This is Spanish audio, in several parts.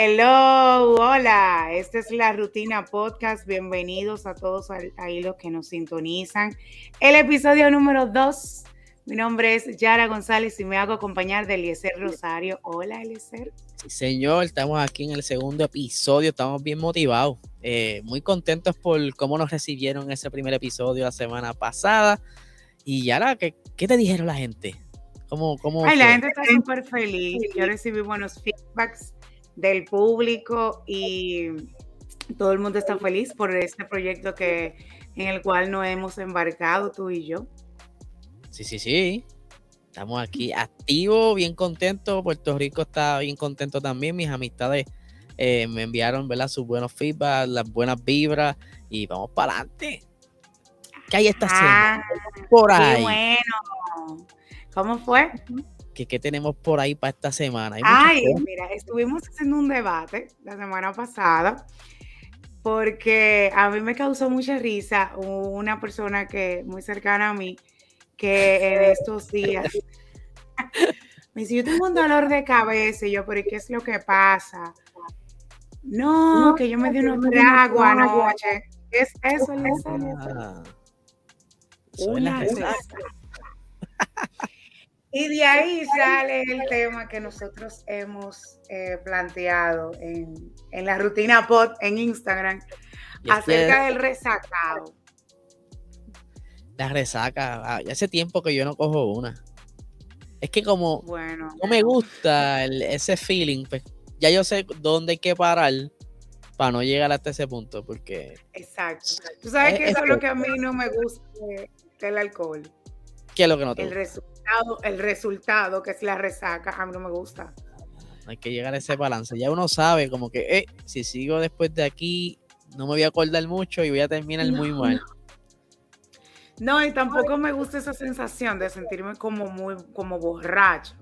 Hello, hola, esta es la Rutina Podcast. Bienvenidos a todos ahí los que nos sintonizan. El episodio número 2. Mi nombre es Yara González y me hago acompañar de Eliezer Rosario. Hola, Eliezer. Sí, señor, estamos aquí en el segundo episodio, estamos bien motivados, eh, muy contentos por cómo nos recibieron ese primer episodio la semana pasada. Y Yara, ¿qué, qué te dijeron la gente? ¿Cómo, cómo Ay, la gente está súper feliz. Yo recibí buenos feedbacks del público y todo el mundo está feliz por este proyecto que en el cual nos hemos embarcado tú y yo. Sí, sí, sí. Estamos aquí activos, bien contentos. Puerto Rico está bien contento también. Mis amistades eh, me enviaron ¿verdad? sus buenos feedback, las buenas vibras y vamos para adelante. ¿Qué hay esta ah, semana? Por ahí. bueno. ¿Cómo fue? ¿Qué, tenemos por ahí para esta semana? Ay, mira, estuvimos haciendo un debate la semana pasada porque a mí me causó mucha risa una persona que muy cercana a mí que en estos días. Me dice, yo tengo un dolor de cabeza y yo, pero ¿qué es lo que pasa? No, que yo me di unos tragos anoche. Es eso, ah, Una y de ahí sale el tema que nosotros hemos eh, planteado en, la rutina pod en Instagram acerca del resacado. La resaca, ah, hace tiempo que yo no cojo una. Es que como bueno, no me gusta ese feeling, pues ya yo sé dónde hay que parar para no llegar hasta ese punto, porque... Exacto. Tú sabes que eso es lo que a mí no me gusta del alcohol. ¿Qué es lo que no te el Resultado, el resultado, que es la resaca, a mí no me gusta. Hay que llegar a ese balance. Ya uno sabe como que, eh, si sigo después de aquí, no me voy a acordar mucho y voy a terminar muy mal. No, y tampoco me gusta esa sensación de sentirme como muy, como borracho.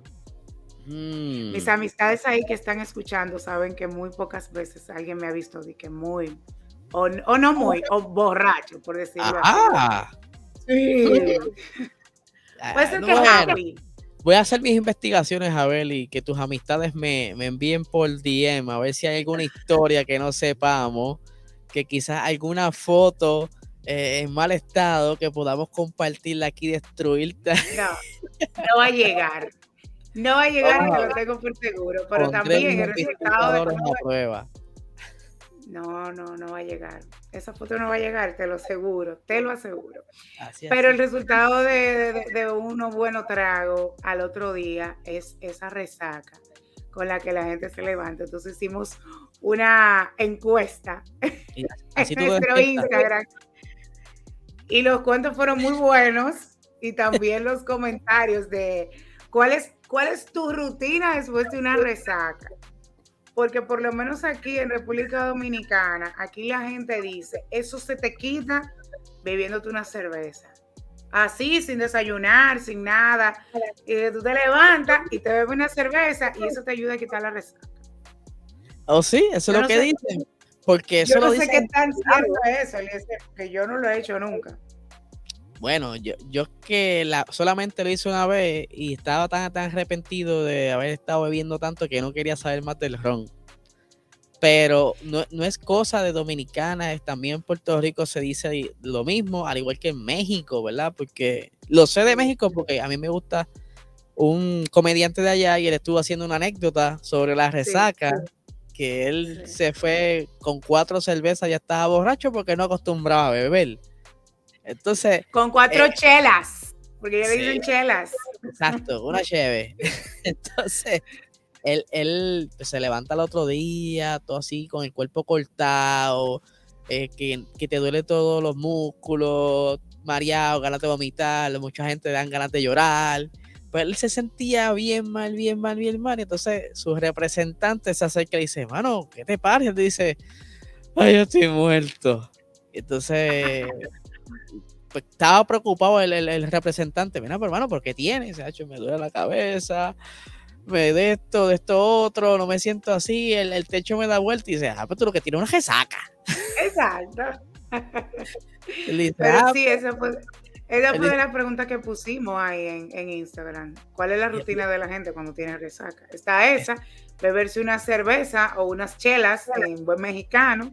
Mm. Mis amistades ahí que están escuchando saben que muy pocas veces alguien me ha visto de que muy, o, no muy, o borracho, por decirlo ah. así. Sí. Ah, voy a hacer mis investigaciones, Abel, y que tus amistades me, envíen por DM a ver si hay alguna historia que no sepamos, que quizás alguna foto eh, en mal estado que podamos compartirla aquí y destruirte. No, no va a llegar. No va a llegar, te lo tengo por seguro, pero también el resultado de la prueba. No, no, no va a llegar. Esa foto no va a llegar, te lo aseguro, te lo aseguro. Pero el resultado de, de, unos buenos tragos al otro día es esa resaca con la que la gente se levanta. Entonces hicimos una encuesta en nuestro Instagram. Y los cuentos fueron muy buenos y también los comentarios de cuál es, cuál es tu rutina después de una resaca porque por lo menos aquí en República Dominicana, aquí la gente dice, eso se te quita bebiéndote una cerveza. Así, sin desayunar, sin nada. Y tú te levantas y te bebes una cerveza y eso te ayuda a quitar la resaca. Oh, sí, eso es lo que dicen. Porque eso yo no sé qué tan cierto es eso, porque yo no lo he hecho nunca. Bueno, yo, yo que la, solamente lo hice una vez y estaba tan, tan arrepentido de haber estado bebiendo tanto que no quería saber más del ron. Pero no, es cosa de dominicana, es también en Puerto Rico se dice lo mismo, al igual que en México, ¿verdad? Porque lo sé de México porque a mí me gusta un comediante de allá y él estuvo haciendo una anécdota sobre la resaca, que él se fue con cuatro cervezas, ya estaba borracho porque no acostumbraba a beber. Entonces. Con cuatro eh, chelas. Porque ya le dicen chelas. Exacto, una cheve. Entonces, él, él pues, se levanta el otro día, todo así, con el cuerpo cortado, eh, que, te duele todos los músculos, mareado, ganas de vomitar, mucha gente le dan ganas de llorar. Pues él se sentía bien mal, bien mal, bien mal. Y entonces su representante se acerca y dice, mano, ¿qué te pasa? Y él dice, ay, yo estoy muerto. Entonces pues, estaba preocupado el, representante. Mira, pero hermano, ¿por qué tiene? Se ha hecho, me duele la cabeza, me de esto, de esto otro, no me siento así, el, techo me da vuelta y dice, ah, pero tú lo que tienes una resaca. Exacto. Pero ah, sí, esa fue, esa fue de las preguntas que pusimos ahí en, en, Instagram. ¿Cuál es la rutina de la gente cuando tiene resaca? Está esa, beberse una cerveza o unas chelas en buen mexicano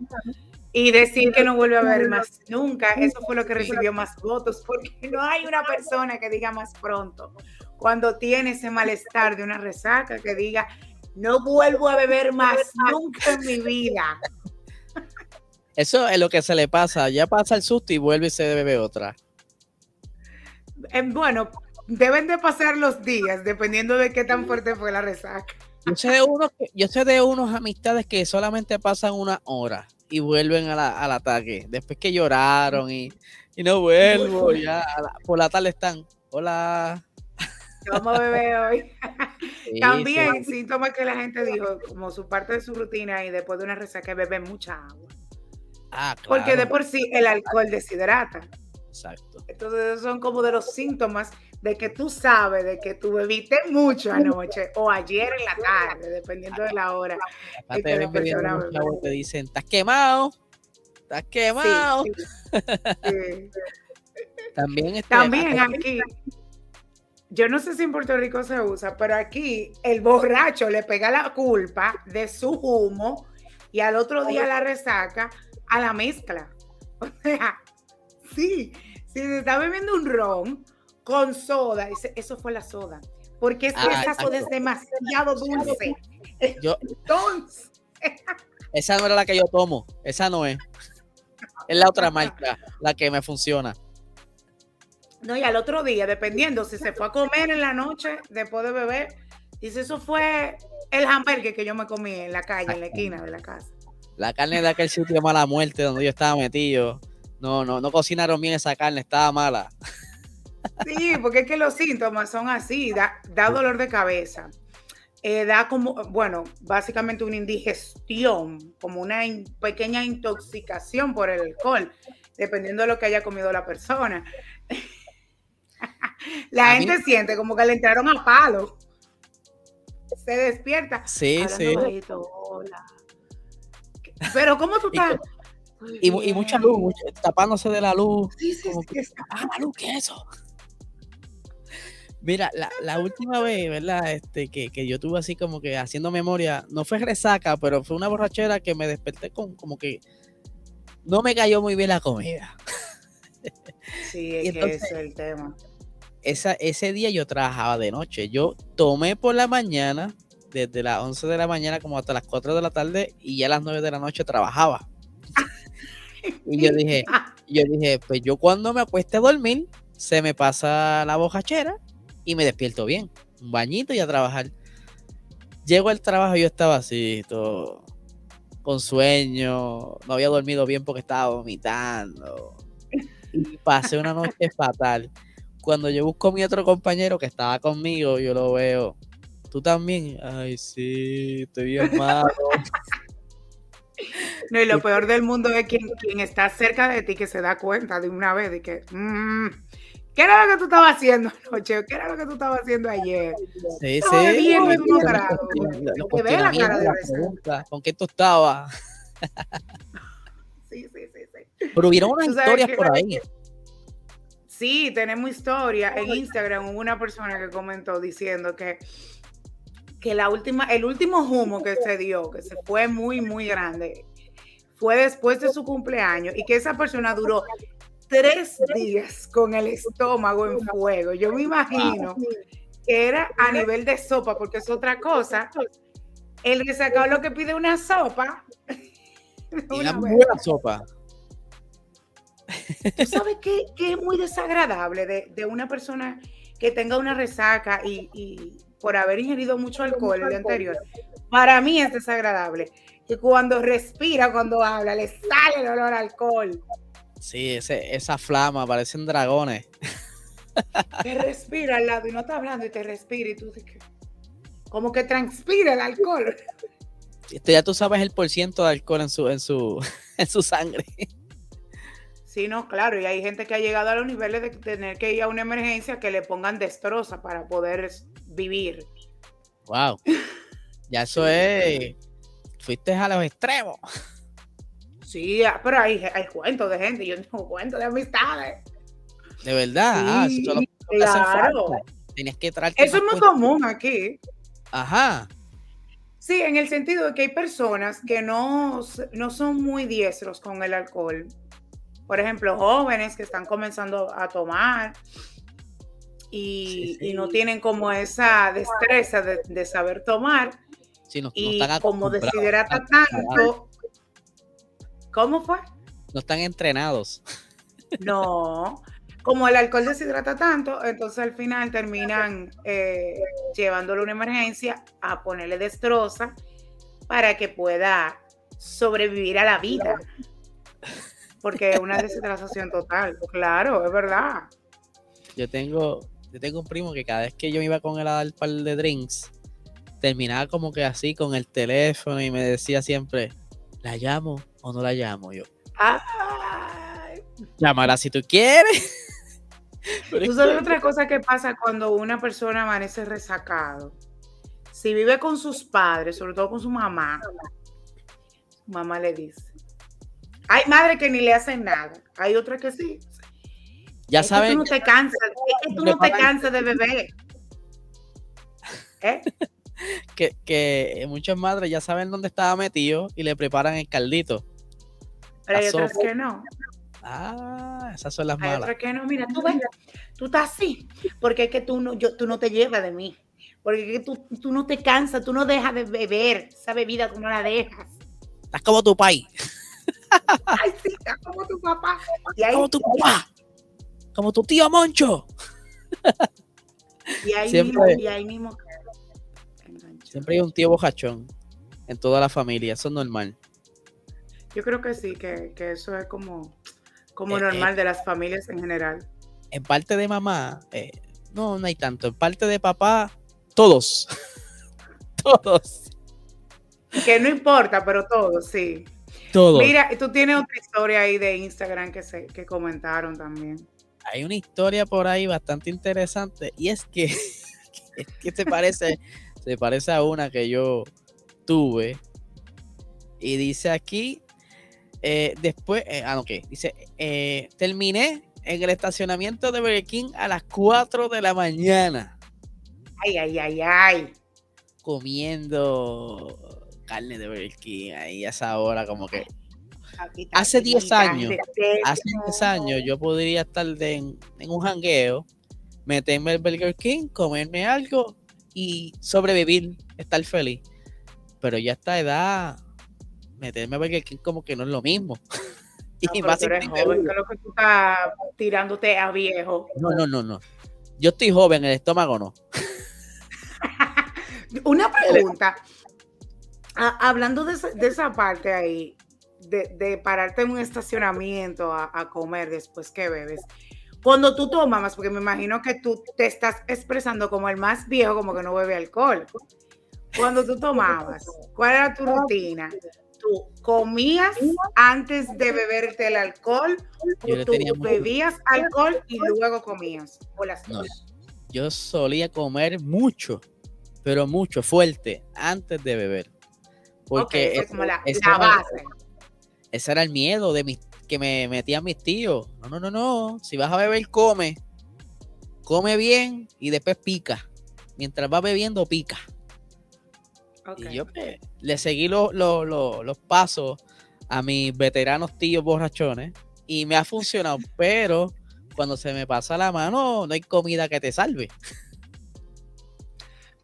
y decir que no vuelve a ver más nunca. Eso fue lo que recibió más votos, porque no hay una persona que diga más pronto cuando tiene ese malestar de una resaca que diga, no vuelvo a beber más nunca en mi vida. Eso es lo que se le pasa, ya pasa el susto y vuelve y se bebe otra. Eh, bueno, deben de pasar los días dependiendo de qué tan fuerte fue la resaca. Yo sé de unos, yo sé de unos amistades que solamente pasan una hora y vuelven al ataque. Después que lloraron y, no vuelvo, ya por la tarde están. Hola. ¿Cómo bebé hoy? También síntomas que la gente dijo, como su parte de su rutina y después de una resaca, bebe mucha agua. Ah, Porque de por sí el alcohol deshidrata. Exacto. Entonces, son como de los síntomas de que tú sabes de que tú bebiste mucho anoche o ayer en la tarde, dependiendo de la hora. te dicen, estás quemado, estás quemado. También, este, También aquí, yo no sé si en Puerto Rico se usa, pero aquí el borracho le pega la culpa de su humo y al otro día la resaca a la mezcla. O sea, sí, si se está bebiendo un ron con soda, eso fue la soda. Porque es que ah, esa soda es demasiado dulce. Entonces. Esa no era la que yo tomo, esa no es. Es la otra marca, la que me funciona. No, y al otro día, dependiendo si se fue a comer en la noche después de beber, dice, eso fue el hamburger que yo me comí en la calle, en la esquina de la casa. La carne de aquel sitio mala muerte donde yo estaba metido. No, no, no cocinaron bien esa carne, estaba mala. Sí, porque es que los síntomas son así, da, dolor de cabeza, eh, da como, bueno, básicamente una indigestión, como una pequeña intoxicación por el alcohol, dependiendo de lo que haya comido la persona. la gente siente como que le entraron a palo. Se despierta. Sí, sí. Pero ¿cómo tú estás? Y, mucha luz, tapándose de la luz. Sí, sí, ah, la luz, ¿qué es eso? Mira, la, última vez, ¿verdad? Este, que, yo tuve así como que haciendo memoria, no fue resaca, pero fue una borrachera que me desperté con como que no me cayó muy bien la comida. Sí, es que es el tema. Esa, ese día yo trabajaba de noche. Yo tomé por la mañana, desde las 11 de la mañana como hasta las 4 de la tarde, y ya a las 9 de la noche trabajaba. y yo dije, yo dije, pues yo cuando me acueste a dormir, se me pasa la bojachera y me despierto bien. Un bañito y a trabajar. Llego al trabajo y yo estaba así, todo con sueño, no había dormido bien porque estaba vomitando. Y pasé una noche fatal. Cuando yo busco a mi otro compañero que estaba conmigo, yo lo veo. Tú también. Ay, sí, estoy bien malo. No, y lo peor del mundo es quien, quien está cerca de ti que se da cuenta de una vez de que, mm, ¿Qué era lo que tú estabas haciendo anoche? ¿Qué era lo que tú estabas haciendo ayer? Sí, sí. Bien, Lo que ve la cara de pregunta, ¿Con qué tú estabas? sí, sí, sí, sí. Pero hubieron unas historias por ahí. Sí, tenemos historia. En Instagram hubo una persona que comentó diciendo que, que la última, el último humo que se dio, que se fue muy, muy grande, fue después de su cumpleaños y que esa persona duró tres días con el estómago en fuego. Yo me imagino que era a nivel de sopa, porque es otra cosa. El resacado lo que pide una sopa. Una buena sopa. ¿Tú sabes qué, es muy desagradable de, una persona que tenga una resaca y, por haber ingerido mucho alcohol el día anterior? Para mí es desagradable. Que cuando respira, cuando habla, le sale el olor a alcohol. Sí, ese, esa flama, parecen dragones. Te respira al lado y no está hablando y te respira y tú dices, como que transpira el alcohol. Esto ya tú sabes el porciento de alcohol en su, en su, en su sangre. Sí, no, claro, y hay gente que ha llegado a los niveles de tener que ir a una emergencia que le pongan destroza para poder vivir. Wow. Ya eso es. Fuiste a los extremos. Sí, ah, pero hay, hay cuentos de gente, yo tengo cuentos de amistades. De verdad, Sí, ah, es claro. Tienes que traerte Eso es muy cuentos. común aquí. Ajá. Sí, en el sentido de que hay personas que no, no son muy diestros con el alcohol. Por ejemplo, jóvenes que están comenzando a tomar y, Sí, sí. y no tienen como esa destreza de, de saber tomar Sí, no, y como deshidrata tanto. ¿Cómo fue? No están entrenados. No, como el alcohol deshidrata tanto, entonces al final terminan eh, llevándole una emergencia a ponerle destroza para que pueda sobrevivir a la vida. Porque es una deshidratación total. Claro, es verdad. Yo tengo, yo tengo un primo que cada vez que yo iba con él a dar par de drinks, terminaba como que así con el teléfono y me decía siempre, ¿la llamo o no la llamo? Yo, Ay. llámala si tú quieres. Pero Tú es sabes que- otra cosa que pasa cuando una persona amanece resacado. Si vive con sus padres, sobre todo con su mamá, su mamá le dice. Hay madres que ni le hacen nada. Hay otras que sí. Ya es que saben, tú no te cansas, es que tú no te cansas de beber. ¿Eh? que, que muchas madres ya saben dónde estaba metido y le preparan el caldito. Pero hay otras que no. Ah, esas son las Hay malas. otras que no. Mira, tú ves, tú estás así, porque es que tú no, yo, tú no te llevas de mí. Porque es que tú, tú no te cansas, tú no dejas de beber. Esa bebida tú no la dejas. Estás como tu país, Ay, sí, está como tu papá. Y ahí, como tu papá, como tu tío Moncho. y ahí Siempre- mismo, y ahí mismo. Siempre hay un tío bojachón en toda la familia, eso es normal. Yo creo que sí, que, que eso es como, como Eh, normal de las familias en general. En parte de mamá, eh, no, no hay tanto. En parte de papá, todos. todos. Que no importa, pero todo, sí. Todos. Mira, tú tienes otra historia ahí de Instagram que, se, que comentaron también. Hay una historia por ahí bastante interesante y es que, es que se parece, se parece a una que yo tuve y dice aquí, eh, después, eh, ah, ok, dice, eh, terminé en el estacionamiento de Burger King a las 4 de la mañana Ay, ay, ay, ay. comiendo carne de Burger King ahí a esa hora como que Hace 10 chiquita, años, hace 10 años yo podría estar de- en, en un jangueo, meterme al Burger King, comerme algo y sobrevivir, estar feliz. Pero ya a esta edad, meterme al Burger King como que no es lo mismo. No, y más tú eres joven, seguro. que es lo que tú estás tirándote a viejo. No, no, no, no. Yo estoy joven, el estómago no. Una pregunta. A- hablando de esa parte ahí, de, de pararte en un estacionamiento a, a comer después que bebes. Cuando tú tomas, porque me imagino que tú te estás expresando como el más viejo, como que no bebe alcohol. Cuando tú tomabas, ¿cuál era tu rutina? ¿Tú comías antes de beberte el alcohol o tú bebías alcohol y luego comías? O las No, yo solía comer mucho, pero mucho, fuerte, antes de beber. Porque esa es como la, la base. Ese era el miedo de mis, que me metían mis tíos. No, no, no, no. Si vas a beber, come. Come bien y después pica. Mientras vas bebiendo, pica. Y yo pues, le seguí lo- lo- lo- los pasos a mis veteranos tíos borrachones y me ha funcionado. pero cuando se me pasa la mano, no hay comida que te salve.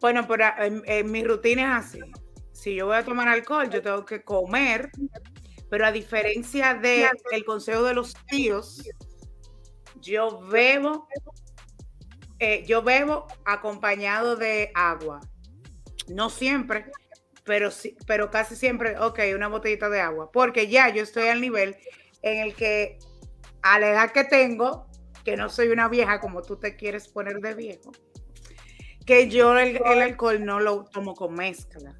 Bueno, pero en, en mi rutina es así. Si yo voy a tomar alcohol, yo tengo que comer, pero a diferencia del el consejo de los tíos, yo bebo, eh, yo bebo acompañado de agua. No siempre, pero pero casi siempre, ok, una botellita de agua, porque ya yo estoy al nivel en el que a la edad que tengo, que no soy una vieja como tú te quieres poner de viejo, que yo el, el alcohol no lo tomo con mezcla.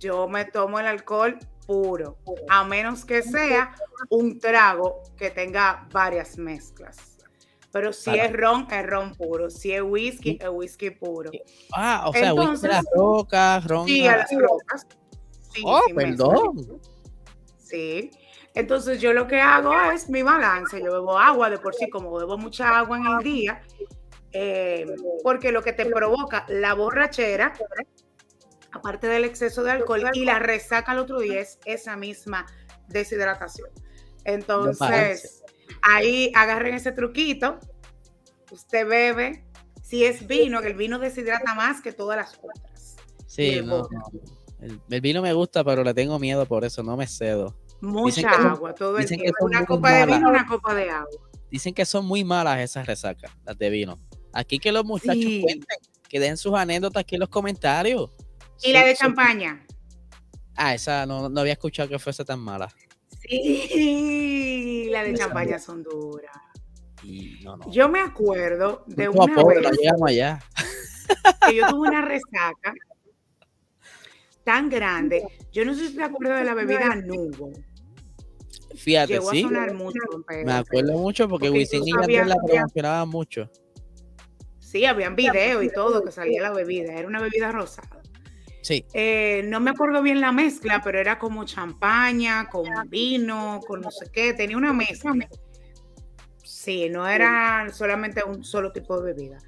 Yo me tomo el alcohol puro, a menos que sea un trago que tenga varias mezclas. Pero si Para- es ron, es ron puro. Si es whisky, es whisky puro. Ah, o sea, whisky Entonces- las rocas, ron. Sí, a las rocas. Sí, Oh, mezcla. perdón. Sí. Entonces yo lo que hago es mi balance. Yo bebo agua de por sí, como bebo mucha agua en el día, eh, porque lo que te provoca la borrachera, aparte del exceso de alcohol y la resaca al otro día es esa misma deshidratación. Entonces, ahí agarren ese truquito, usted bebe, si es vino, que el vino deshidrata más que todas las otras. Sí, no, El, vino me gusta, pero le tengo miedo por eso, no me cedo. Mucha agua, todo el tiempo. Una copa de vino, una copa de agua. Dicen que son muy malas esas resacas, las de vino. Aquí que los muchachos cuenten, que den sus anécdotas aquí en los comentarios. ¿Y la de champaña? Ah, esa no, no, había escuchado que fuese tan mala. Sí, la de champaña son duras. Yo me acuerdo de una vez allá. que yo tuve una resaca tan grande. Yo no sé si te acuerdas de la bebida Nubo. Fíjate, Llegó sí. A sonar mucho me acuerdo mucho porque, Wisin y la promocionaban mucho. Sí, habían videos y todo que salía la bebida. Era una bebida rosada. Sí. Eh, no me acuerdo bien la mezcla, pero era como champaña, con vino, con no sé qué. Tenía una mezcla. Sí, no era solamente un solo tipo de bebida.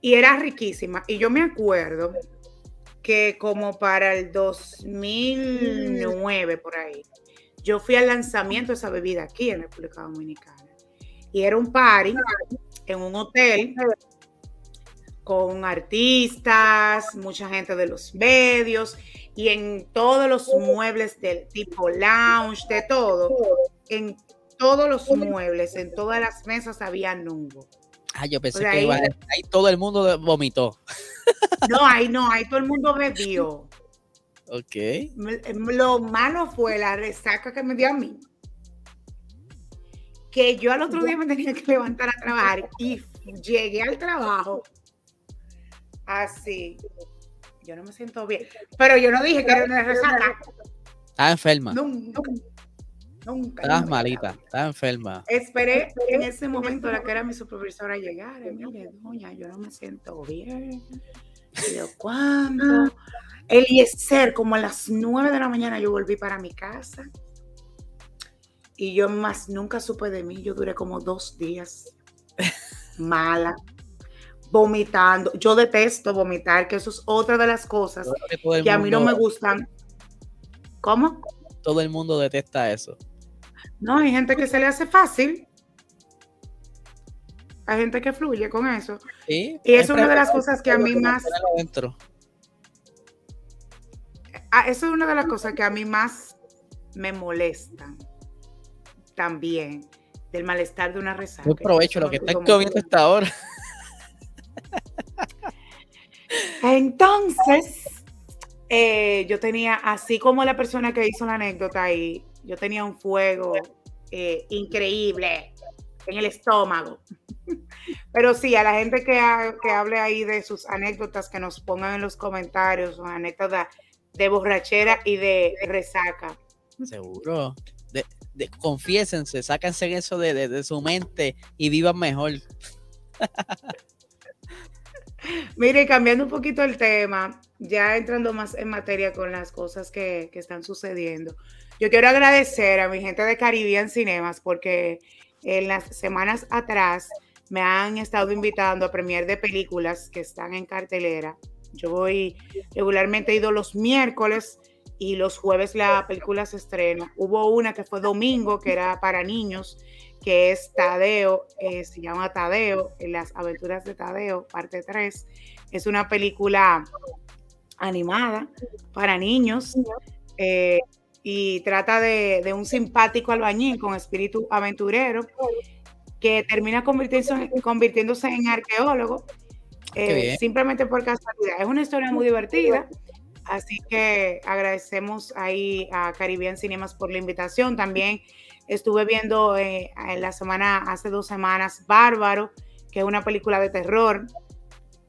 Y era riquísima. Y yo me acuerdo que como para el 2009, por ahí, yo fui al lanzamiento de esa bebida aquí en República Dominicana. Y era un party en un hotel con artistas, mucha gente de los medios y en todos los muebles del tipo lounge, de todo, en todos los muebles, en todas las mesas había nungo. Ah, yo pensé que ahí, ahí todo el mundo vomitó. No, ahí no, ahí todo el mundo bebió. Ok. Lo malo fue la resaca que me dio a mí. Que yo al otro día me tenía que levantar a trabajar y llegué al trabajo así. Yo no me siento bien. Pero yo no dije que era una resaca. Estaba enferma. Nunca. Nunca. Estabas malita, estaba enferma. Esperé en ese momento la que era mi supervisora llegar. Mire, doña, yo no me siento bien. ¿cuándo? Eliezer, como a las nueve de la mañana yo volví para mi casa. Y yo más nunca supe de mí. Yo duré como dos días mala vomitando. Yo detesto vomitar, que eso es otra de las cosas que, a mí no me gustan. ¿Cómo? Todo el mundo detesta eso. No, hay gente que se le hace fácil. Hay gente que fluye con eso. y es una de las cosas que a mí más... Ah, eso es una de las cosas que a mí más me molestan también del malestar de una resaca. Yo aprovecho lo que está comiendo hasta ahora. Entonces, eh, yo tenía, así como la persona que hizo la anécdota ahí, yo tenía un fuego eh, increíble en el estómago. Pero sí, a la gente que, que hable ahí de sus anécdotas, que nos pongan en los comentarios sus anécdotas de borrachera y de resaca. Seguro. De, de, confiésense, sáquense eso de, de su mente y vivan mejor. Mire, cambiando un poquito el tema, ya entrando más en materia con las cosas que, están sucediendo, yo quiero agradecer a mi gente de Caribbean Cinemas porque en las semanas atrás me han estado invitando a premier de películas que están en cartelera. Yo voy regularmente he ido los miércoles y los jueves la película se estrena. Hubo una que fue domingo, que era para niños, que es Tadeo, eh, se llama Tadeo, en las aventuras de Tadeo, parte 3. Es una película animada para niños eh, y trata de, un simpático albañil con espíritu aventurero que termina convirtiéndose, convirtiéndose en arqueólogo eh, simplemente por casualidad. Es una historia muy divertida. Así que agradecemos ahí a Caribbean Cinemas por la invitación. También Estuve viendo eh, en la semana, hace dos semanas, Bárbaro, que es una película de terror.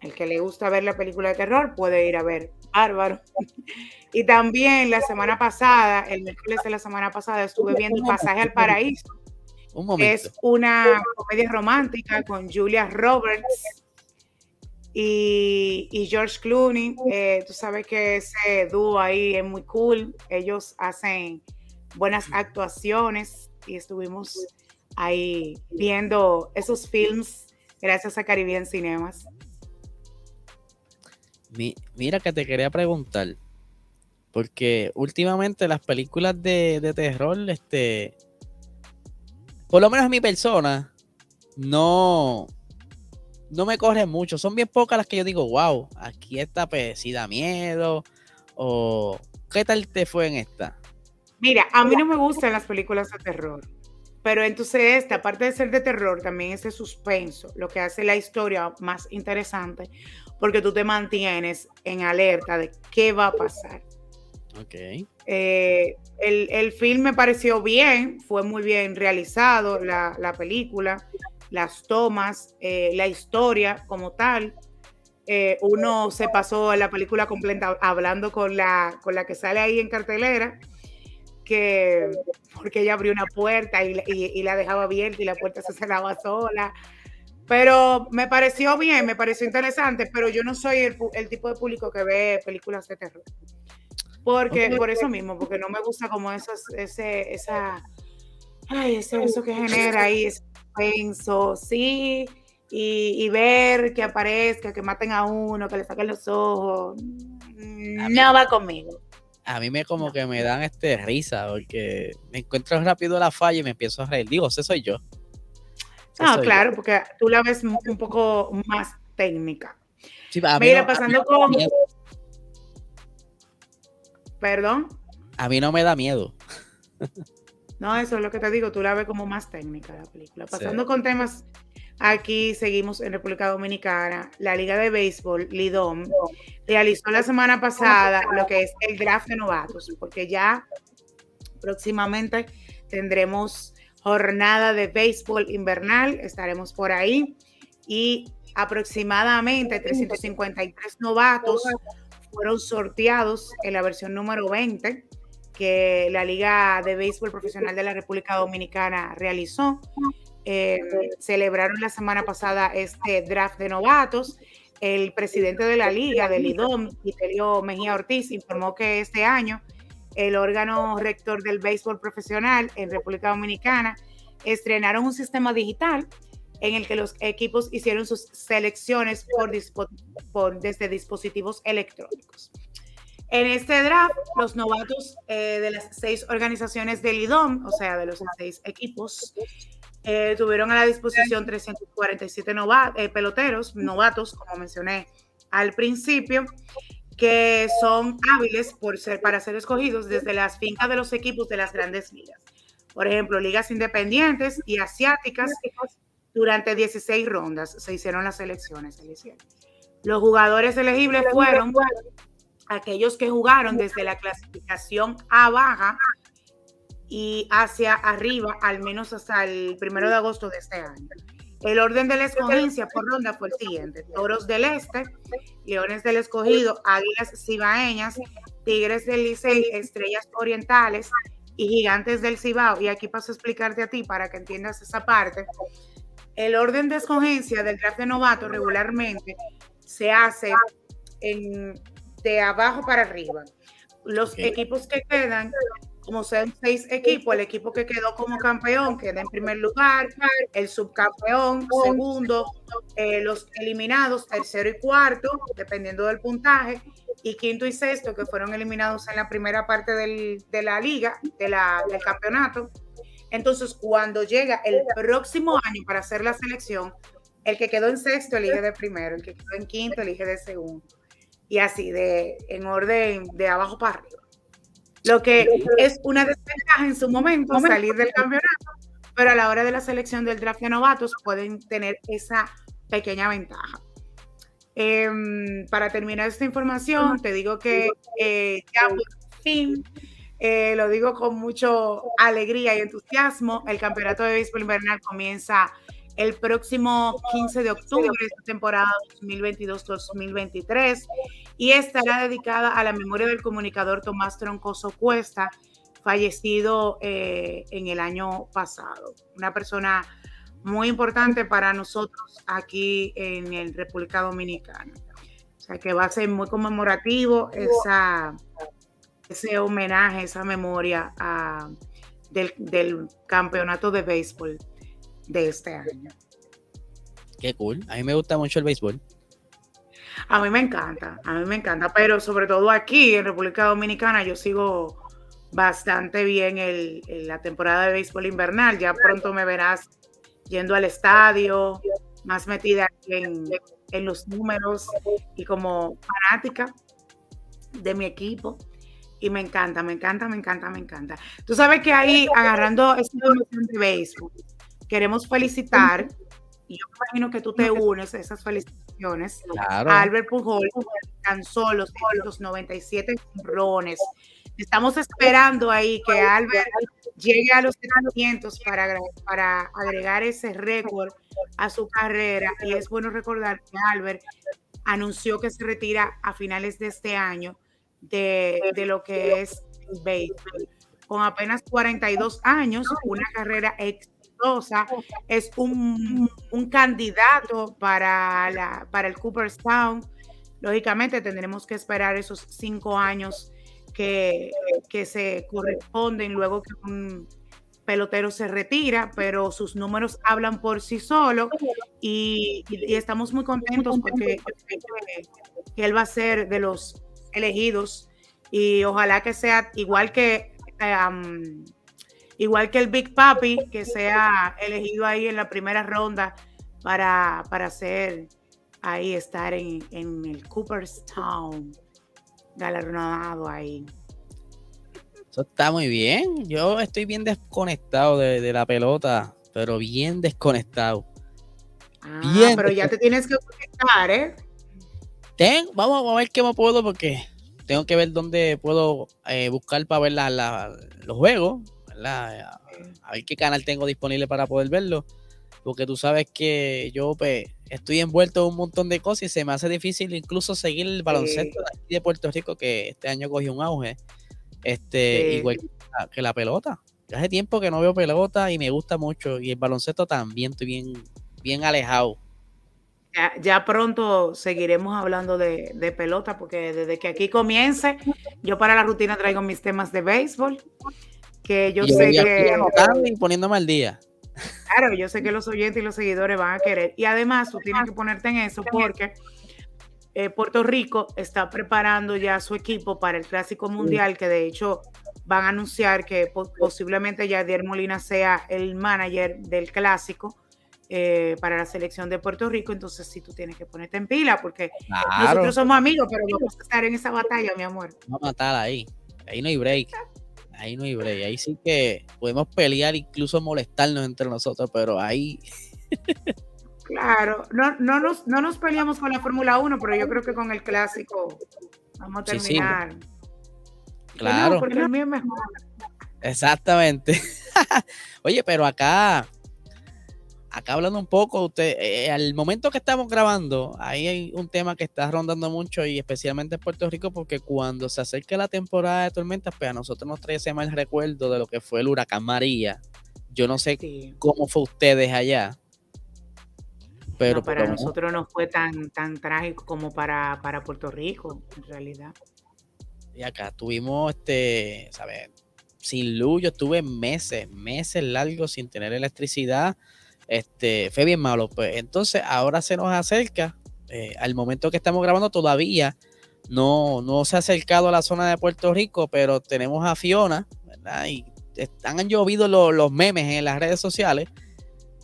El que le gusta ver la película de terror puede ir a ver Bárbaro. Y también la semana pasada, el miércoles de la semana pasada, estuve viendo Pasaje al Paraíso. que es una comedia romántica con Julia Roberts y, George Clooney. Eh, tú sabes que ese dúo ahí es muy cool. Ellos hacen buenas actuaciones y estuvimos ahí viendo esos films gracias a Caribbean Cinemas. mira que te quería preguntar, porque últimamente las películas de, de terror, este, por lo menos mi persona, no, no me corren mucho. Son bien pocas las que yo digo, wow, aquí esta pues sí da miedo. O ¿qué tal te fue en esta? Mira, a mí no me gustan las películas de terror. Pero entonces esta, aparte de ser de terror, también es de suspenso, lo que hace la historia más interesante, porque tú te mantienes en alerta de qué va a pasar. Ok. Eh, el, film me pareció bien, fue muy bien realizado, la, la película las tomas, eh, la historia como tal. Eh, uno se pasó la película completa hablando con la, con la que sale ahí en cartelera, que porque ella abrió una puerta y, la dejaba abierta y la puerta se cerraba sola. Pero me pareció bien, me pareció interesante, pero yo no soy el, tipo de público que ve películas de terror. Porque, por eso mismo, porque no me gusta como esos, ese, esa, ay, eso, eso que genera ahí, suspenso, sí, y, ver que aparezca, que maten a uno, que le saquen los ojos, no va conmigo. A mí me como que me dan este risa, porque me encuentro rápido la falla y me empiezo a reír. Digo, ese soy yo. no, claro, porque tú la ves un poco más técnica. Mira, pasando con... Perdón. A mí no me da miedo. No, eso es lo que te digo, tú la ves como más técnica la película. Pasando con temas, aquí seguimos en República Dominicana. La Liga de Béisbol, Lidom, realizó la semana pasada lo que es el draft de novatos, porque ya próximamente tendremos jornada de béisbol invernal, estaremos por ahí y aproximadamente 353 novatos fueron sorteados en la versión número 20 que la Liga de Béisbol Profesional de la República Dominicana realizó. Eh, celebraron la semana pasada este draft de novatos. El presidente de la liga, del IDOM, Vitelio Mejía Ortiz, informó que este año el órgano rector del béisbol profesional en República Dominicana estrenaron un sistema digital en el que los equipos hicieron sus selecciones por desde dispositivos electrónicos. En este draft, los novatos eh, de las seis organizaciones del IDOM, o sea, de los seis equipos, eh, tuvieron a la disposición 347 eh, peloteros, novatos, como mencioné al principio, que son hábiles por ser, para ser escogidos desde las fincas de los equipos de las grandes ligas. Por ejemplo, ligas independientes y asiáticas, durante 16 rondas se hicieron las elecciones. Los jugadores elegibles fueron aquellos que jugaron desde la clasificación A baja y hacia arriba, al menos hasta el primero de agosto de este año. El orden de la escogencia por ronda fue el siguiente: Toros del Este, Leones del Escogido, Águilas Cibaeñas, Tigres del Licey, Estrellas Orientales y Gigantes del Cibao. Y aquí paso a explicarte a ti para que entiendas esa parte. El orden de escogencia del draft de novato regularmente se hace en de abajo para arriba. Los equipos que quedan, como sean seis equipos, el equipo que quedó como campeón queda en primer lugar, el subcampeón, segundo, eh, los eliminados, tercero y cuarto, dependiendo del puntaje, y quinto y sexto, que fueron eliminados en la primera parte del, de la liga, del campeonato. Entonces, cuando llega el próximo año para hacer la selección, el que quedó en sexto elige de primero, el que quedó en quinto elige de segundo y así, de, en orden de abajo para arriba. Lo que es una desventaja en su momento salir del campeonato, pero a la hora de la selección del draft de novatos pueden tener esa pequeña ventaja. Em, para terminar esta información, te digo que eh, ya por fin, eh, lo digo con mucho alegría y entusiasmo, el campeonato de béisbol invernal comienza el próximo 15 de octubre esta temporada 2022-2023 y estará dedicada a la memoria del comunicador Tomás Troncoso Cuesta, fallecido eh, en el año pasado. Una persona muy importante para nosotros aquí en el República Dominicana. O sea que va a ser muy conmemorativo esa, ese homenaje, esa memoria a, del, del campeonato de béisbol de este año. Qué cool. A mí me gusta mucho el béisbol. A mí me encanta, a mí me encanta, pero sobre todo aquí en República Dominicana yo sigo bastante bien el, la temporada de béisbol invernal. Ya pronto me verás yendo al estadio, más metida en, en los números y como fanática de mi equipo. Y me encanta, me encanta, me encanta, me encanta. Tú sabes que ahí, agarrando esta información de béisbol, queremos felicitar, y yo imagino que tú te unes a esas felicitaciones, a Albert Pujol, que alcanzó los, los 97 rones Estamos esperando ahí que Albert llegue a los 700 para, para agregar ese récord a su carrera. Y es bueno recordar que Albert anunció que se retira a finales de este año de, lo que es el béisbol. Con apenas 42 años, una carrera es un, candidato para, la, para el Cooperstown. Lógicamente tendremos que esperar esos cinco años que, que se corresponden luego que un pelotero se retira, pero sus números hablan por sí solos y, estamos muy contentos porque él va a ser de los elegidos y ojalá que sea igual que igual que el Big Papi, que sea elegido ahí en la primera ronda para, para hacer ahí estar en, en el Cooperstown galardonado ahí. Eso está muy bien. Yo estoy bien desconectado de, la pelota, pero bien desconectado. Ah, bien pero ya te tienes que conectar, ¿eh? vamos a ver qué me puedo porque tengo que ver dónde puedo eh, buscar para ver los juegos, a ver qué canal tengo disponible para poder verlo. Porque tú sabes que yo pues, estoy envuelto en un montón de cosas y se me hace difícil incluso seguir el baloncesto de, Puerto Rico que este año cogió un auge. Este, igual que la, pelota. hace tiempo que no veo pelota y me gusta mucho. Y el baloncesto también estoy bien, bien alejado. Ya, pronto seguiremos hablando de, pelota, porque desde que aquí comience, yo para la rutina traigo mis temas de béisbol, que yo, sé que... Y poniéndome al día. Claro, yo sé que los oyentes y los seguidores van a querer. Y además, tú tienes que ponerte en eso porque eh, Puerto Rico está preparando ya su equipo para el Clásico Mundial, que de hecho van a anunciar que posiblemente Yadier Molina sea el manager del Clásico. Eh, para la selección de Puerto Rico, entonces sí tú tienes que ponerte en pila porque nosotros somos amigos, pero vamos a estar en esa batalla, mi amor. Vamos a matar ahí, ahí no hay break ahí no hay break. Ahí sí que podemos pelear, incluso molestarnos entre nosotros, pero ahí. Claro, no, no, nos, no nos peleamos con la Fórmula 1, pero yo creo que con el clásico vamos a terminar. Claro. porque el mío es mejor. Exactamente. Oye, pero acá acá hablando un poco, usted, eh, al momento que estamos grabando, ahí hay un tema que está rondando mucho y especialmente en Puerto Rico, porque cuando se acerca la temporada de tormentas, pues a nosotros nos trae ese mal recuerdo de lo que fue el huracán María. Yo no sé cómo fue ustedes allá. Pero para nosotros no fue tan, tan trágico como para, para Puerto Rico, en realidad. Y acá tuvimos, este, ¿sabes? Sin luz, yo estuve meses, meses largos sin tener electricidad este, fue bien malo. Pues entonces ahora se nos acerca, eh, al momento que estamos grabando todavía no, no se ha acercado a la zona de Puerto Rico, pero tenemos a Fiona, ¿verdad? Y están llovido los, memes en las redes sociales,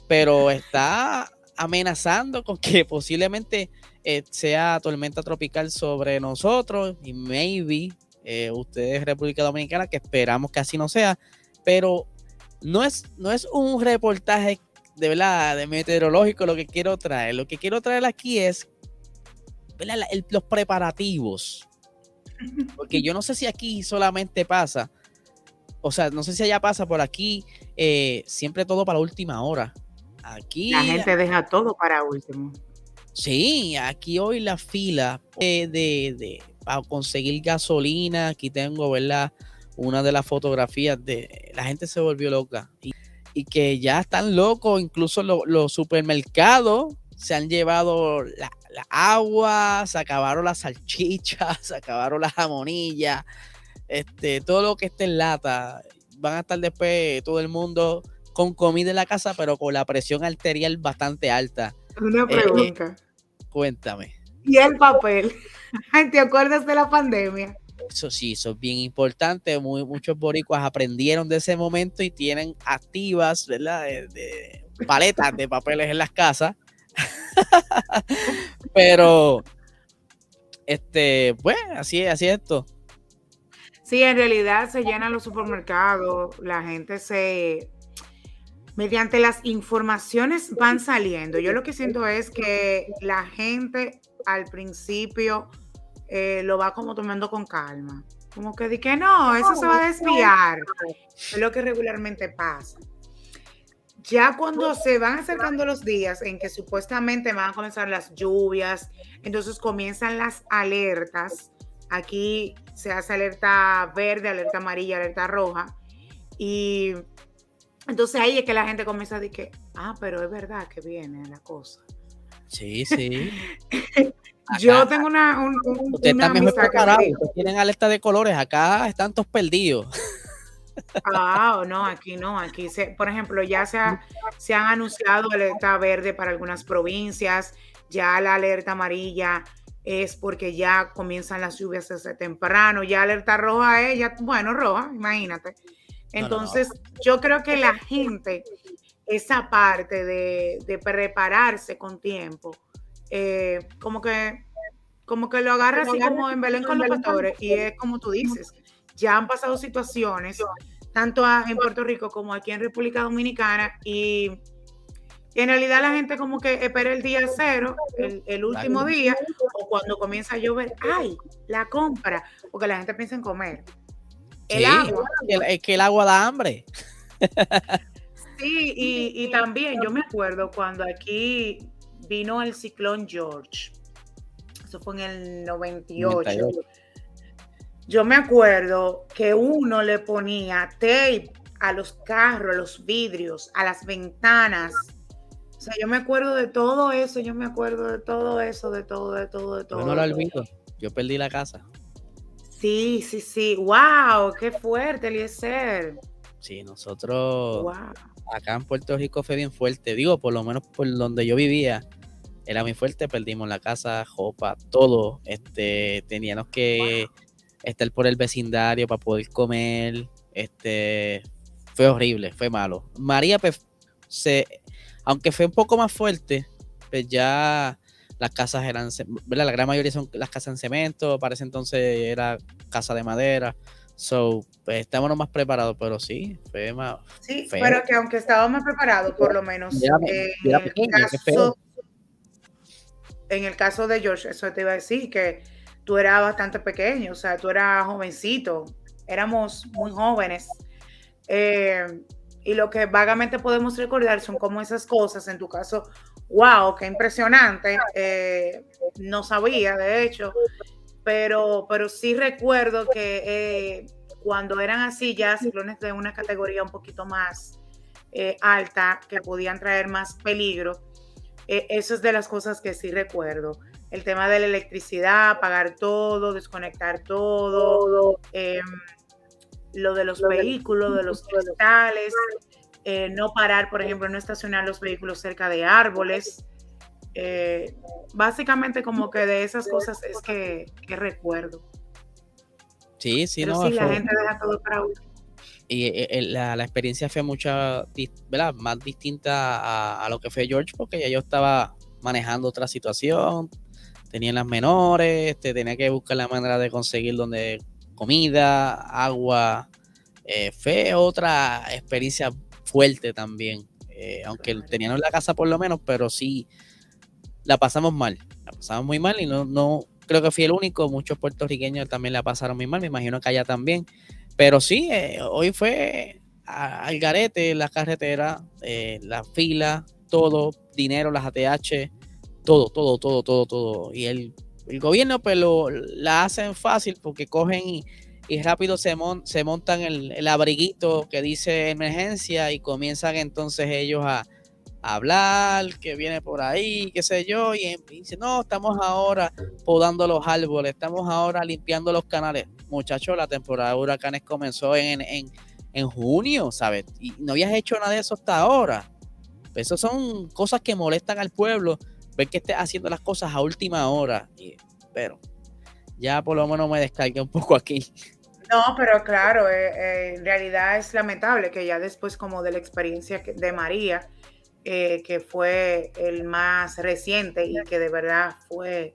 pero está amenazando con que posiblemente eh, sea tormenta tropical sobre nosotros y maybe eh, ustedes República Dominicana, que esperamos que así no sea, pero no es, no es un reportaje de verdad, de meteorológico lo que quiero traer. Lo que quiero traer aquí es los preparativos. Porque yo no sé si aquí solamente pasa, o sea, no sé si allá pasa por aquí, eh, siempre todo para última hora. Aquí. La gente deja todo para último. Sí, aquí hoy la fila de, de, para conseguir gasolina. Aquí tengo, ¿verdad? Una de las fotografías de la gente se volvió loca. Y y que ya están locos, incluso los supermercados se han llevado la, agua, se acabaron las salchichas, se acabaron las jamonillas. este, todo lo que esté en lata, van a estar después todo el mundo con comida en la casa, pero con la presión arterial bastante alta. Una eh, pregunta. cuéntame. ¿Y el papel? ¿Te acuerdas de la pandemia? Eso sí, eso es bien importante. muchos boricuas aprendieron de ese momento y tienen activas, ¿verdad? De, paletas de papeles en las casas. Pero, este, pues, así así es esto. Sí, en realidad se llenan los supermercados, la gente se, mediante las informaciones van saliendo. Yo lo que siento es que la gente al principio eh, lo va como tomando con calma. Como que di que no, eso se va a desviar. Es lo que regularmente pasa. Ya cuando se van acercando los días en que supuestamente van a comenzar las lluvias, entonces comienzan las alertas Aquí se hace alerta verde, alerta amarilla, alerta roja. Y entonces ahí es que la gente comienza a decir que, ah, pero es verdad que viene la cosa. Sí, sí. Yo tengo una. Un, mejor tienen alerta de colores. Acá están todos perdidos. Ah, no, aquí no. Aquí, se, por ejemplo, ya se, se han anunciado alerta verde para algunas provincias. Ya la alerta amarilla es porque ya comienzan las lluvias desde temprano, ya alerta roja es, ya, bueno, roja, imagínate. Entonces, yo creo que la gente, esa parte de, prepararse con tiempo, eh, como que como que lo agarra así como en Belén con los pastores, y es como tú dices, ya han pasado situaciones, tanto en Puerto Rico como aquí en República Dominicana, y y en realidad la gente como que espera el día cero, el, último día, o cuando comienza a llover, ¡ay! La compra, porque la gente piensa en comer. El agua. Es que el agua da hambre. Sí, y, también yo me acuerdo cuando aquí vino el ciclón George. Eso fue en el 98. Yo me acuerdo que uno le ponía tape a los carros, a los vidrios, a las ventanas o sea, yo me acuerdo de todo eso, yo me acuerdo de todo eso, de todo, de todo, de todo. Yo no lo olvido, yo perdí la casa. Sí, sí, sí. ¡Wow! ¡Qué fuerte, Eliezer! Sí, nosotros acá en Puerto Rico fue bien fuerte. Digo, por lo menos por donde yo vivía, era muy fuerte. Perdimos la casa, jopa, todo. Este, teníamos que estar por el vecindario para poder comer. Este, fue horrible, fue malo. María pues, se aunque fue un poco más fuerte, pues ya las casas eran, ¿verdad? La gran mayoría son las casas en cemento, para ese entonces era casa de madera. So, pues estábamos más preparados, pero sí, fue más. Sí, pero que aunque estábamos más preparados, por lo menos. en, el caso, en el caso de George, eso te iba a decir, que tú eras bastante pequeño, o sea, tú eras jovencito, éramos muy jóvenes. Eh, y lo que vagamente podemos recordar son como esas cosas, en tu caso, wow, qué impresionante, eh, no sabía, de hecho, pero, pero sí recuerdo que eh, cuando eran así ya ciclones de una categoría un poquito más alta, que podían traer más peligro, eso es de las cosas que sí recuerdo. El tema de la electricidad, apagar todo, desconectar todo. Em, lo de los vehículos, de los cristales, eh, no parar, por ejemplo, no estacionar los vehículos cerca de árboles. Eh, básicamente como que de esas cosas es que, recuerdo. Sí, sí, no. Sí, la gente deja todo para Y eh, la, experiencia fue mucha, ¿verdad? Más distinta a, lo que fue George, porque ya yo estaba manejando otra situación, tenía las menores, este, tenía que buscar la manera de conseguir donde comida, agua. Eh, fue otra experiencia fuerte también. Eh, aunque teníamos la casa por lo menos, pero sí la pasamos mal. La pasamos muy mal y no, no creo que fui el único. Muchos puertorriqueños también la pasaron muy mal. Me imagino que allá también. Pero sí, eh, hoy fue al garete, la carretera, la fila, todo, dinero, las ATH, todo, todo, todo, todo, todo. Y el el gobierno pues lo, la hacen fácil porque cogen y, rápido se, se montan el, el, abriguito que dice emergencia y comienzan entonces ellos a, hablar, que viene por ahí, qué sé yo, y, dice, no, estamos ahora podando los árboles, estamos ahora limpiando los canales. Muchachos, la temporada de huracanes comenzó en, en, en junio, ¿sabes? Y no habías hecho nada de eso hasta ahora. Esas son cosas que molestan al pueblo, ver que estés haciendo las cosas a última hora. pero ya por lo menos me descargué un poco aquí. No, pero claro, eh, eh, en realidad es lamentable que ya después como de la experiencia de María, eh, que fue el más reciente y que de verdad fue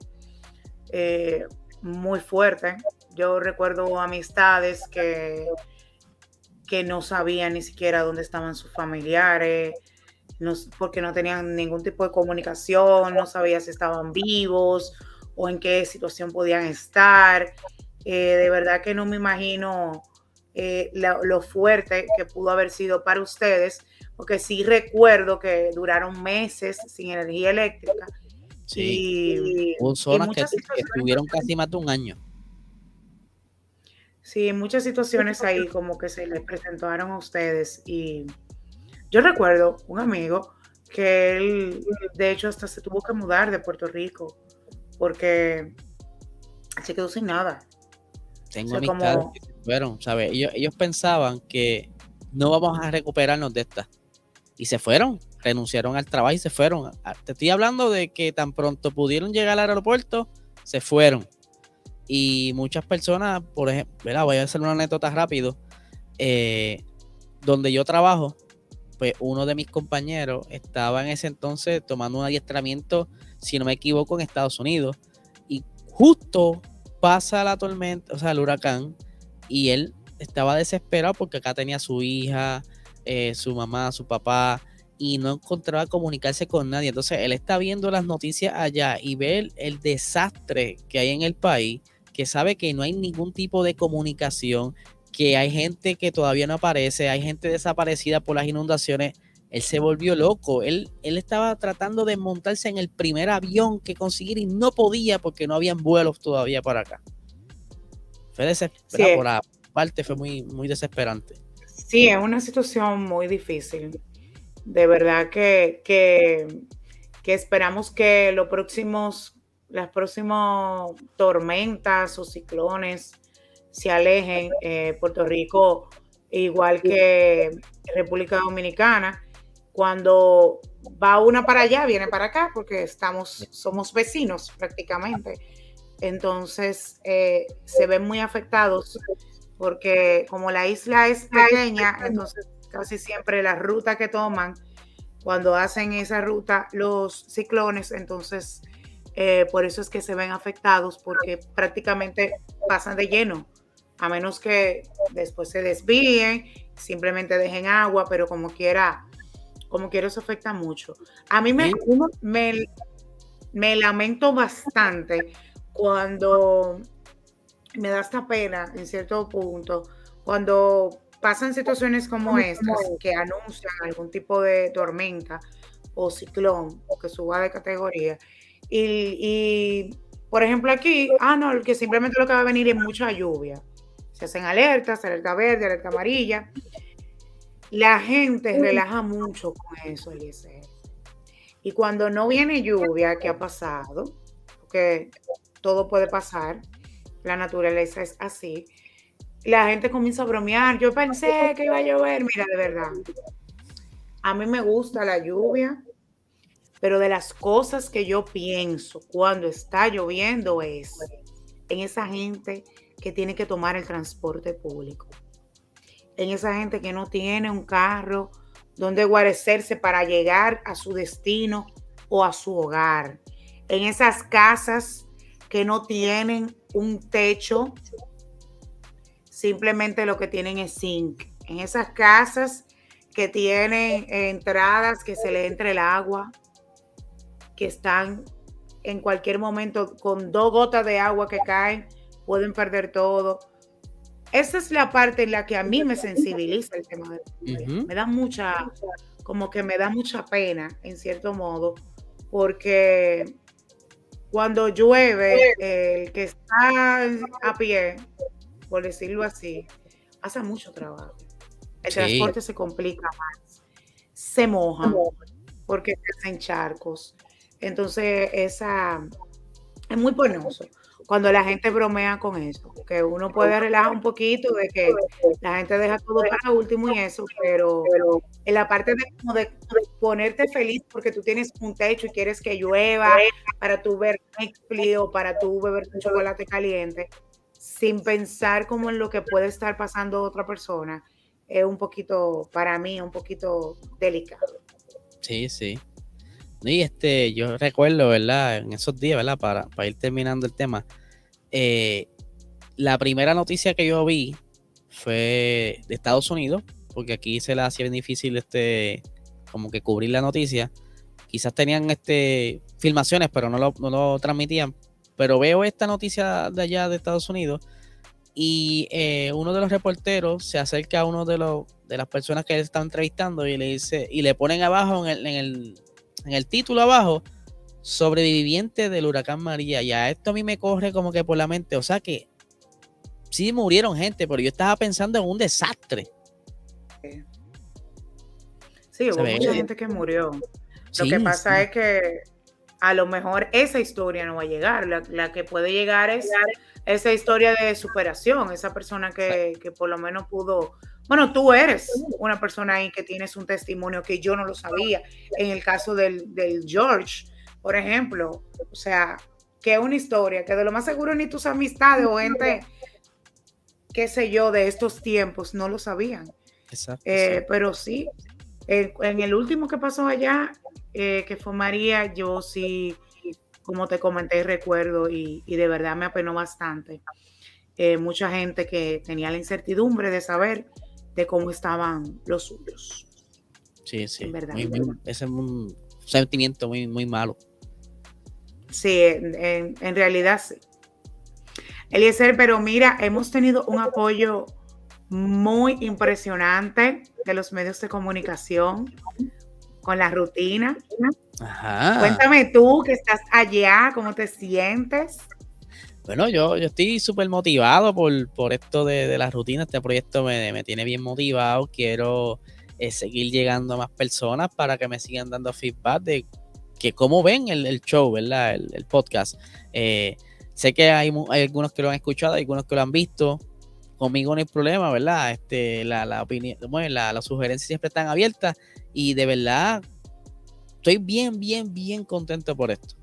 muy fuerte. Yo recuerdo amistades que, que no sabían ni siquiera dónde estaban sus familiares, porque no tenían ningún tipo de comunicación, no sabía si estaban vivos o en qué situación podían estar. Eh, de verdad que no me imagino eh, lo, fuerte que pudo haber sido para ustedes, porque sí recuerdo que duraron meses sin energía eléctrica. Sí, hubo zonas que, estuvieron casi más de un año. Sí, muchas situaciones ahí como que se les presentaron a ustedes y yo recuerdo un amigo que él, de hecho, hasta se tuvo que mudar de Puerto Rico porque se quedó sin nada. Tengo amistades que se fueron, ¿sabes? Ellos, pensaban que no vamos a recuperarnos de esta. Y se fueron, renunciaron al trabajo y se fueron. Ah, te estoy hablando de que tan pronto pudieron llegar al aeropuerto, se fueron. Y muchas personas, por ejemplo, voy a hacer una anécdota rápido. Eh, donde yo trabajo, pues uno de mis compañeros estaba en ese entonces tomando un adiestramiento, si no me equivoco, en Estados Unidos. Y justo pasa la tormenta, o sea, el huracán, y él estaba desesperado porque acá tenía su hija, eh, su mamá, su papá, y no encontraba comunicarse con nadie. Entonces él está viendo las noticias allá y ve el, el desastre que hay en el país, que sabe que no hay ningún tipo de comunicación, que hay gente que todavía no aparece, hay gente desaparecida por las inundaciones. Él se volvió loco. Él, él estaba tratando de montarse en el primer avión que conseguir y no podía porque no habían vuelos todavía para acá. Fue desesperante. Por parte fue muy, muy desesperante. Sí, es una situación muy difícil. De verdad que, que, esperamos que los próximos, las próximas tormentas o ciclones se alejen. Eh, Puerto Rico, igual que República Dominicana, cuando va una para allá, viene para acá, porque estamos, somos vecinos prácticamente. Entonces eh, se ven muy afectados porque como la isla es pequeña, entonces casi siempre la ruta que toman, cuando hacen esa ruta los ciclones, entonces eh, por eso es que se ven afectados porque prácticamente pasan de lleno a menos que después se desvíen, simplemente dejen agua, pero como quiera, como quiera eso afecta mucho. A mí me, me, me lamento bastante cuando me da esta pena en cierto punto, cuando pasan situaciones como estas que anuncian algún tipo de tormenta o ciclón o que suba de categoría y, y por ejemplo aquí, ah no, que simplemente lo que va a venir es mucha lluvia se hacen alertas, alerta verde, alerta amarilla. La gente relaja mucho con eso, Eliezer. Y cuando no viene lluvia, ¿qué ha pasado? Porque todo puede pasar, la naturaleza es así. La gente comienza a bromear. Yo pensé que iba a llover. Mira, de verdad. A mí me gusta la lluvia, pero de las cosas que yo pienso cuando está lloviendo es en esa gente que tiene que tomar el transporte público. En esa gente que no tiene un carro donde guarecerse para llegar a su destino o a su hogar. En esas casas que no tienen un techo, simplemente lo que tienen es zinc. En esas casas que tienen entradas que se le entre el agua, que están en cualquier momento con dos gotas de agua que caen, pueden perder todo. Esa es la parte en la que a mí me sensibiliza el tema de Me da mucha, como que me da mucha pena, en cierto modo, porque cuando llueve, el que está a pie, por decirlo así, hace mucho trabajo. El transporte se complica más, se moja. porque se hacen charcos. Entonces, esa es muy penoso cuando la gente bromea con eso, que uno puede relajar un poquito de que la gente deja todo para último y eso, pero en la parte de, de ponerte feliz porque tú tienes un techo y quieres que llueva para tu ver Netflix o para tu beber tu chocolate caliente, sin pensar como en lo que puede estar pasando otra persona, es un poquito, para mí, un poquito delicado. Sí, sí. Y este, yo recuerdo, ¿verdad? En esos días, ¿verdad? Para, para ir terminando el tema. Eh, la primera noticia que yo vi fue de Estados Unidos, porque aquí se le hacía difícil este, como que cubrir la noticia. Quizás tenían este filmaciones, pero no lo, no lo transmitían. Pero veo esta noticia de allá de Estados Unidos y eh, uno de los reporteros se acerca a uno de, los, de las personas que él está entrevistando y le dice, y le ponen abajo en el, en el título abajo, sobreviviente del huracán María. Ya esto a mí me corre como que por la mente. O sea que sí murieron gente, pero yo estaba pensando en un desastre. Sí, hubo mucha gente que murió. Lo que pasa es que a lo mejor esa historia no va a llegar. La, que puede llegar es esa historia de superación, esa persona que, que, por lo menos pudo. Bueno, tú eres una persona ahí que tienes un testimonio que yo no lo sabía. En el caso del, del George, por ejemplo, o sea, que es una historia que de lo más seguro ni tus amistades o gente, qué sé yo, de estos tiempos no lo sabían. Exacto. Eh, pero sí, en el último que pasó allá, eh, que fue María, yo sí, como te comenté, recuerdo y, de verdad me apenó bastante. Eh, mucha gente que tenía la incertidumbre de saber de cómo estaban los suyos. Sí, sí. ese es un sentimiento muy, muy malo. Sí, en, en realidad sí. Eliezer, pero mira, hemos tenido un apoyo muy impresionante de los medios de comunicación con la rutina. Cuéntame tú que estás allá, ¿cómo te sientes? Bueno, yo, yo estoy súper motivado por, por, esto de, de, la rutina. Este proyecto me, me tiene bien motivado. Quiero eh, seguir llegando a más personas para que me sigan dando feedback de que cómo ven el, el show, ¿verdad? El, podcast. Eh, sé que hay, hay, algunos que lo han escuchado, hay algunos que lo han visto conmigo no hay problema, ¿verdad? Este, la, la opinión, bueno, la, las sugerencias siempre están abiertas y de verdad estoy bien, bien, bien contento por esto.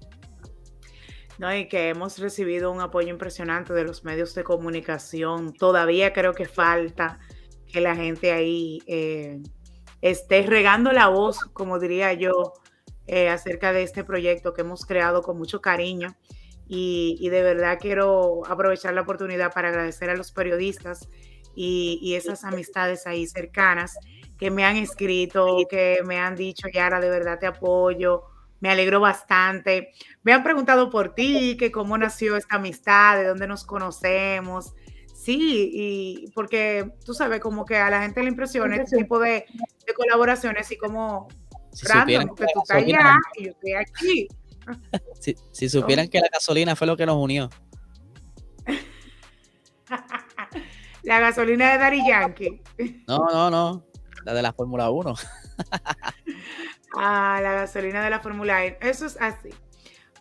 No, y que hemos recibido un apoyo impresionante de los medios de comunicación. Todavía creo que falta que la gente ahí eh, esté regando la voz, como diría yo, eh, acerca de este proyecto que hemos creado con mucho cariño y, de verdad quiero aprovechar la oportunidad para agradecer a los periodistas y, esas amistades ahí cercanas que me han escrito, que me han dicho, Yara, de verdad te apoyo, me alegro bastante. Me han preguntado por ti, que cómo nació esta amistad, de dónde nos conocemos. Sí, y porque tú sabes, como que a la gente le impresiona este tipo de, colaboraciones y como si random, que tú estás allá y yo estoy aquí. Si, supieran que la gasolina fue lo que nos unió. la gasolina de Dari Yankee. No, no, no. La de la Fórmula 1. ah, la gasolina de la Fórmula 1. Eso es así.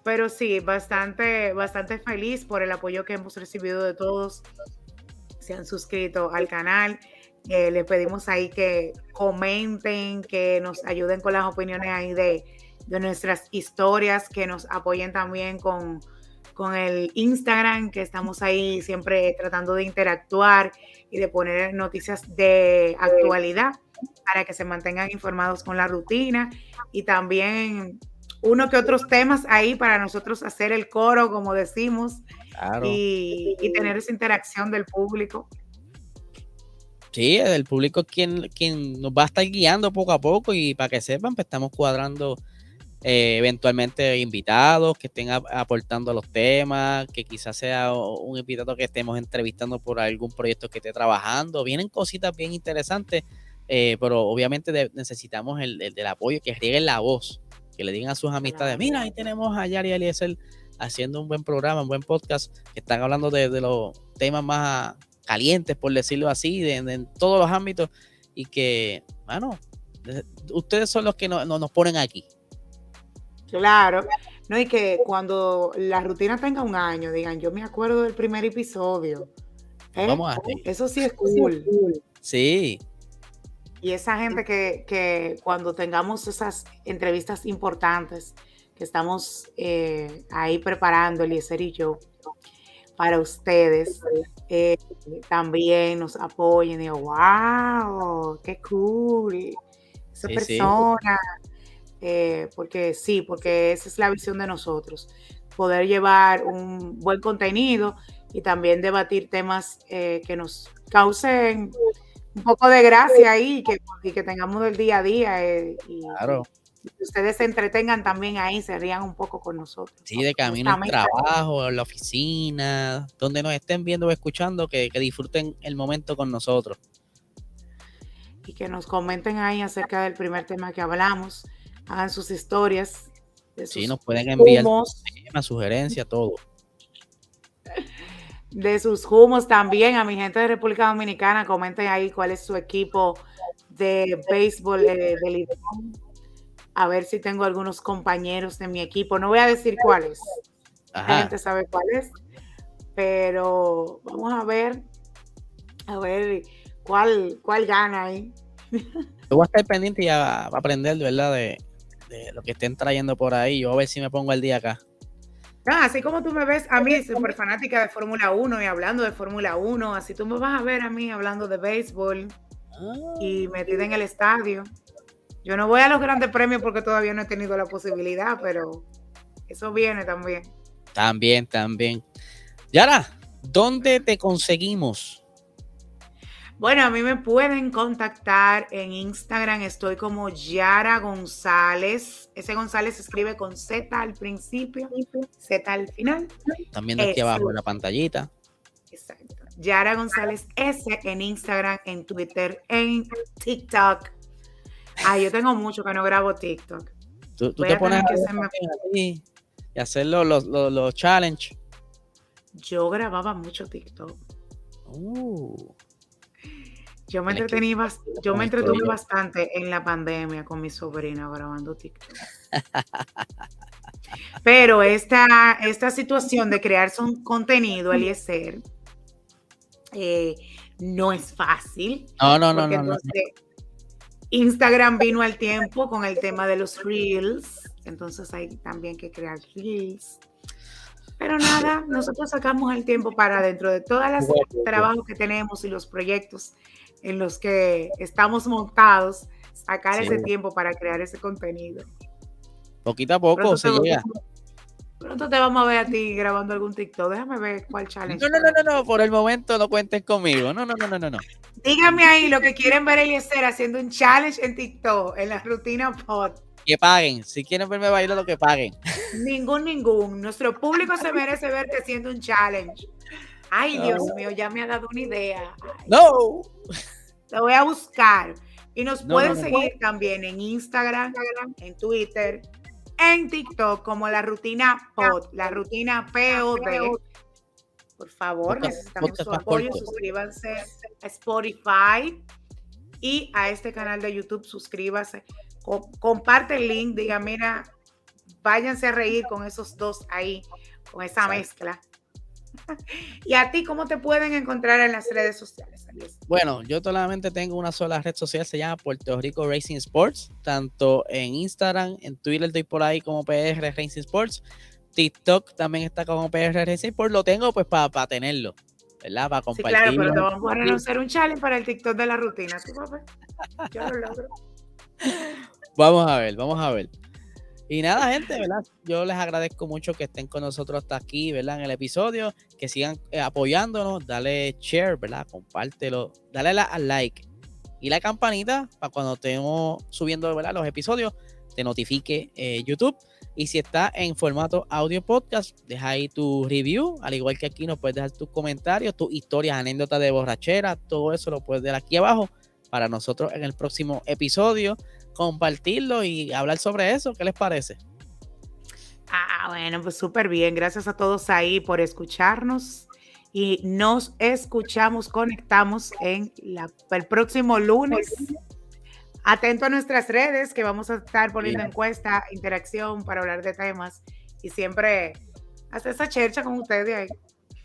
Pero sí, bastante, bastante feliz por el apoyo que hemos recibido de todos. Se han suscrito al canal. Eh, les pedimos ahí que comenten, que nos ayuden con las opiniones ahí de, de nuestras historias, que nos apoyen también con, con el Instagram, que estamos ahí siempre tratando de interactuar y de poner noticias de actualidad para que se mantengan informados con la rutina y también uno que otros temas ahí para nosotros hacer el coro, como decimos, y, tener esa interacción del público. Sí, el público es quien, quien nos va a estar guiando poco a poco y para que sepan, pues estamos cuadrando eh, eventualmente invitados que estén aportando los temas, que quizás sea un invitado que estemos entrevistando por algún proyecto que esté trabajando. Vienen cositas bien interesantes, eh, pero obviamente necesitamos el, del apoyo, que rieguen la voz, que le digan a sus amistades, mira, ahí tenemos a Yari Eliezer haciendo un buen programa, un buen podcast, que están hablando de, los temas más calientes, por decirlo así, de, en todos los ámbitos, y que, bueno, Ustedes son los que nos ponen aquí. Claro, no, y que cuando la rutina tenga un año, digan, yo me acuerdo del primer episodio. ¿eh? Vamos a Eso sí es cool. Sí. Y esa gente que, que cuando tengamos esas entrevistas importantes que estamos eh, ahí preparando, Eliezer y yo, para ustedes, eh, también nos apoyen. Digo, wow, qué cool. Esa persona. Eh, porque sí, porque esa es la visión de nosotros, poder llevar un buen contenido y también debatir temas eh, que nos causen un poco de gracia ahí y que, y que tengamos el día a día eh, y, que ustedes se entretengan también ahí, se rían un poco con nosotros. Sí, de camino al trabajo, en la oficina, donde nos estén viendo o escuchando, que, que disfruten el momento con nosotros. Y que nos comenten ahí acerca del primer tema que hablamos hagan sus historias. De sí, nos pueden enviar una sugerencia, todo. De sus humos también, a mi gente de República Dominicana, comenten ahí cuál es su equipo de béisbol eh, de A ver si tengo algunos compañeros de mi equipo. No voy a decir cuáles. La gente sabe cuáles. Pero vamos a ver. A ver cuál, cuál gana ahí. Yo voy a estar pendiente y a, a aprender, ¿verdad? De, lo que estén trayendo por ahí. Yo a ver si me pongo el día acá. Así como tú me ves a mí, súper fanática de Fórmula 1 y hablando de Fórmula 1, así tú me vas a ver a mí hablando de béisbol y ah. metida en el estadio. Yo no voy a los grandes premios porque todavía no he tenido la posibilidad, pero eso viene también. También, también. Yara, ¿dónde te conseguimos? Bueno, a mí me pueden contactar en Instagram, estoy como Yara González. Ese González se escribe con Z al principio, Z al final. También aquí abajo en la pantallita. Exacto. Yara González S en Instagram, en Twitter, en TikTok. Ah, yo tengo mucho que no grabo TikTok. Tú, te pones y hacer los, los, los, challenge. Yo grababa mucho TikTok. Uh. Yo me entretení, yo me entretuve bastante en la pandemia con mi sobrina grabando TikTok. Pero esta, esta situación de crear un contenido, Eliezer, eh, no es fácil. No, no, no, no, Instagram vino al tiempo con el tema de los reels, entonces hay también que crear reels. Pero nada, nosotros sacamos el tiempo para dentro de todos los trabajos que tenemos y los proyectos en los que estamos montados, sacar ese tiempo para crear ese contenido. Poquito a poco se llega. Pronto te vamos a ver a ti grabando algún TikTok. Déjame ver cuál challenge. No, no, no, no, no, por el momento no cuentes conmigo. No, no, no, no, no. Dígame ahí lo que quieren ver Eliezer haciendo un challenge en TikTok, en la rutina pod. Que paguen. Si quieren verme bailar, lo que paguen. Ningún, ningún. Nuestro público se merece verte haciendo un challenge. Ay, Dios mío, ya me ha dado una idea. No. Lo voy a buscar. Y nos pueden seguir también en Instagram, en Twitter, en TikTok como la rutina POD, la rutina POD. Por favor, necesitamos su apoyo. Suscríbanse a Spotify y a este canal de YouTube. Suscríbase. comparte el link. Diga, mira, váyanse a reír con esos dos ahí, con esa mezcla. ¿Y a ti cómo te pueden encontrar en las redes sociales? Bueno, yo solamente tengo una sola red social, se llama Puerto Rico Racing Sports, tanto en Instagram, en Twitter estoy por ahí como PR Racing Sports, TikTok también está como PR Racing Sports, lo tengo pues para tenerlo, ¿verdad? Para compartirlo. Sí, claro, pero te vamos a hacer un challenge para el TikTok de la rutina, Yo lo logro. Vamos a ver, vamos a ver. Y nada, gente, ¿verdad? Yo les agradezco mucho que estén con nosotros hasta aquí, ¿verdad? En el episodio, que sigan eh, apoyándonos, dale share, ¿verdad? Compártelo, dale al like y la campanita para cuando estemos subiendo, ¿verdad? Los episodios, te notifique eh, YouTube. Y si está en formato audio podcast, deja ahí tu review, al igual que aquí nos puedes dejar tus comentarios, tus historias, anécdotas de borrachera, todo eso lo puedes dejar aquí abajo para nosotros en el próximo episodio compartirlo y hablar sobre eso. ¿Qué les parece? Ah, bueno, pues súper bien. Gracias a todos ahí por escucharnos. Y nos escuchamos, conectamos en la, el próximo lunes atento a nuestras redes que vamos a estar poniendo encuesta, interacción para hablar de temas y siempre hacer esa chercha con ustedes ahí.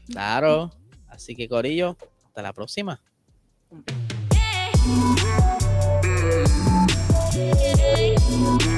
Claro. Así que Corillo, hasta la próxima. Yeah.